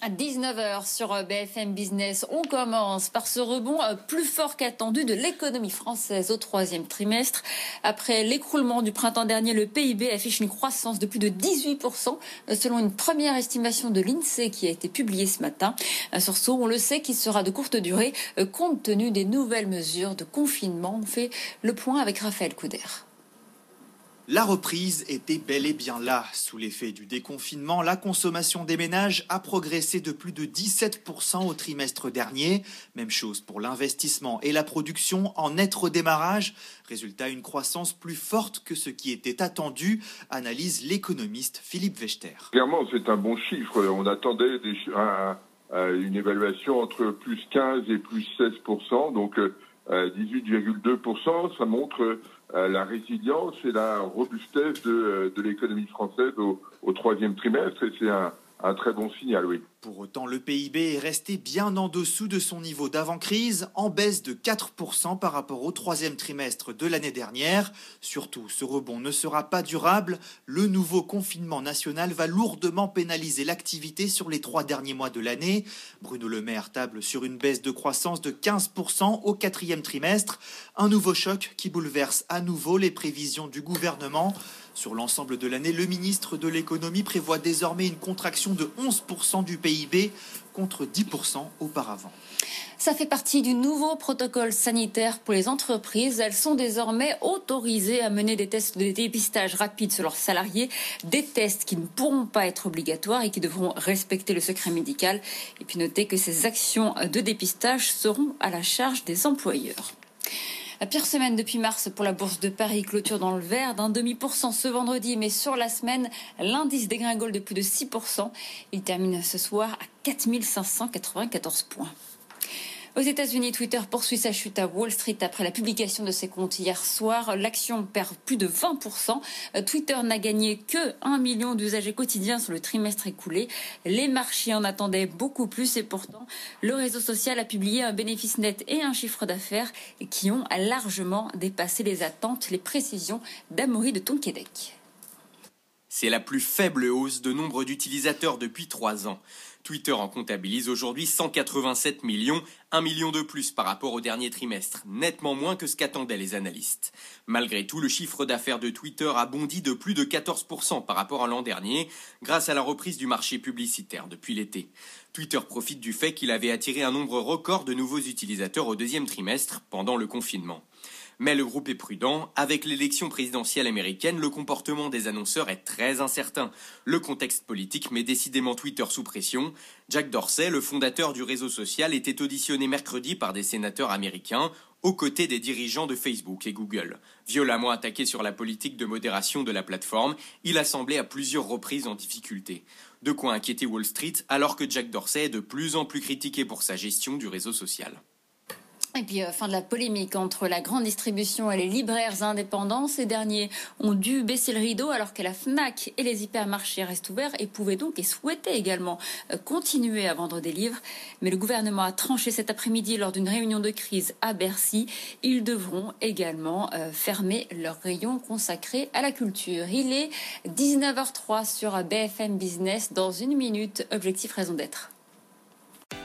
À 19h sur euh, BFM Business, on commence par ce rebond euh, plus fort qu'attendu de l'économie française au troisième trimestre. Après l'écroulement du printemps dernier, le PIB affiche une croissance de plus de 18% euh, selon une première estimation de l'INSEE qui a été publiée ce matin. Un sursaut, on le sait, qui sera de courte durée compte tenu des nouvelles mesures de confinement. On fait le point avec Raphaël Couder. La reprise était bel et bien là. Sous l'effet du déconfinement, la consommation des ménages a progressé de plus de 17% au trimestre dernier. Même chose pour l'investissement et la production en net redémarrage. Résultat, une croissance plus forte que ce qui était attendu, analyse l'économiste Philippe Wechter. Clairement, c'est un bon chiffre. On attendait une évaluation entre plus 15 et plus 16%. Donc, 18,2%, ça montre euh, la résilience et la robustesse de, euh, de l'économie française au, au, troisième trimestre. Et c'est un, un très bon signal, oui. Pour autant, le PIB est resté bien en dessous de son niveau d'avant-crise, en baisse de 4% par rapport au troisième trimestre de l'année dernière. Surtout, ce rebond ne sera pas durable. Le nouveau confinement national va lourdement pénaliser l'activité sur les trois derniers mois de l'année. Bruno Le Maire table sur une baisse de croissance de 15% au quatrième trimestre. Un nouveau choc qui bouleverse à nouveau les prévisions du gouvernement. Sur l'ensemble de l'année, le ministre de l'économie prévoit désormais une contraction de 11% du PIB contre 10% auparavant. Ça fait partie du nouveau protocole sanitaire pour les entreprises. Elles sont désormais autorisées à mener des tests de dépistage rapide sur leurs salariés, des tests qui ne pourront pas être obligatoires et qui devront respecter le secret médical. Et puis notez que ces actions de dépistage seront à la charge des employeurs. La pire semaine depuis mars pour la bourse de Paris, clôture dans le vert d'un demi pour cent ce vendredi, mais sur la semaine, l'indice dégringole de plus de 6%. Il termine ce soir à 4594 points. Aux États-Unis, Twitter poursuit sa chute à Wall Street après la publication de ses comptes hier soir. L'action perd plus de 20%. Twitter n'a gagné que 1 million d'usagers quotidiens sur le trimestre écoulé. Les marchés en attendaient beaucoup plus et pourtant, le réseau social a publié un bénéfice net et un chiffre d'affaires qui ont largement dépassé les attentes. Les précisions d'Amaury de Tonquédec. C'est la plus faible hausse de nombre d'utilisateurs depuis trois ans. Twitter en comptabilise aujourd'hui 187 millions, un million de plus par rapport au dernier trimestre, nettement moins que ce qu'attendaient les analystes. Malgré tout, le chiffre d'affaires de Twitter a bondi de plus de 14% par rapport à l'an dernier, grâce à la reprise du marché publicitaire depuis l'été. Twitter profite du fait qu'il avait attiré un nombre record de nouveaux utilisateurs au deuxième trimestre, pendant le confinement. Mais le groupe est prudent. Avec l'élection présidentielle américaine, le comportement des annonceurs est très incertain. Le contexte politique met décidément Twitter sous pression. Jack Dorsey, le fondateur du réseau social, était auditionné mercredi par des sénateurs américains aux côtés des dirigeants de Facebook et Google. Violemment attaqué sur la politique de modération de la plateforme, il a semblé à plusieurs reprises en difficulté. De quoi inquiéter Wall Street alors que Jack Dorsey est de plus en plus critiqué pour sa gestion du réseau social. Et puis, euh, fin de la polémique entre la grande distribution et les libraires indépendants. Ces derniers ont dû baisser le rideau alors que la FNAC et les hypermarchés restent ouverts et pouvaient donc et souhaitaient également euh, continuer à vendre des livres. Mais le gouvernement a tranché cet après-midi lors d'une réunion de crise à Bercy. Ils devront également euh, fermer leurs rayons consacrés à la culture. Il est 19h03 sur BFM Business. Dans une minute, objectif raison d'être.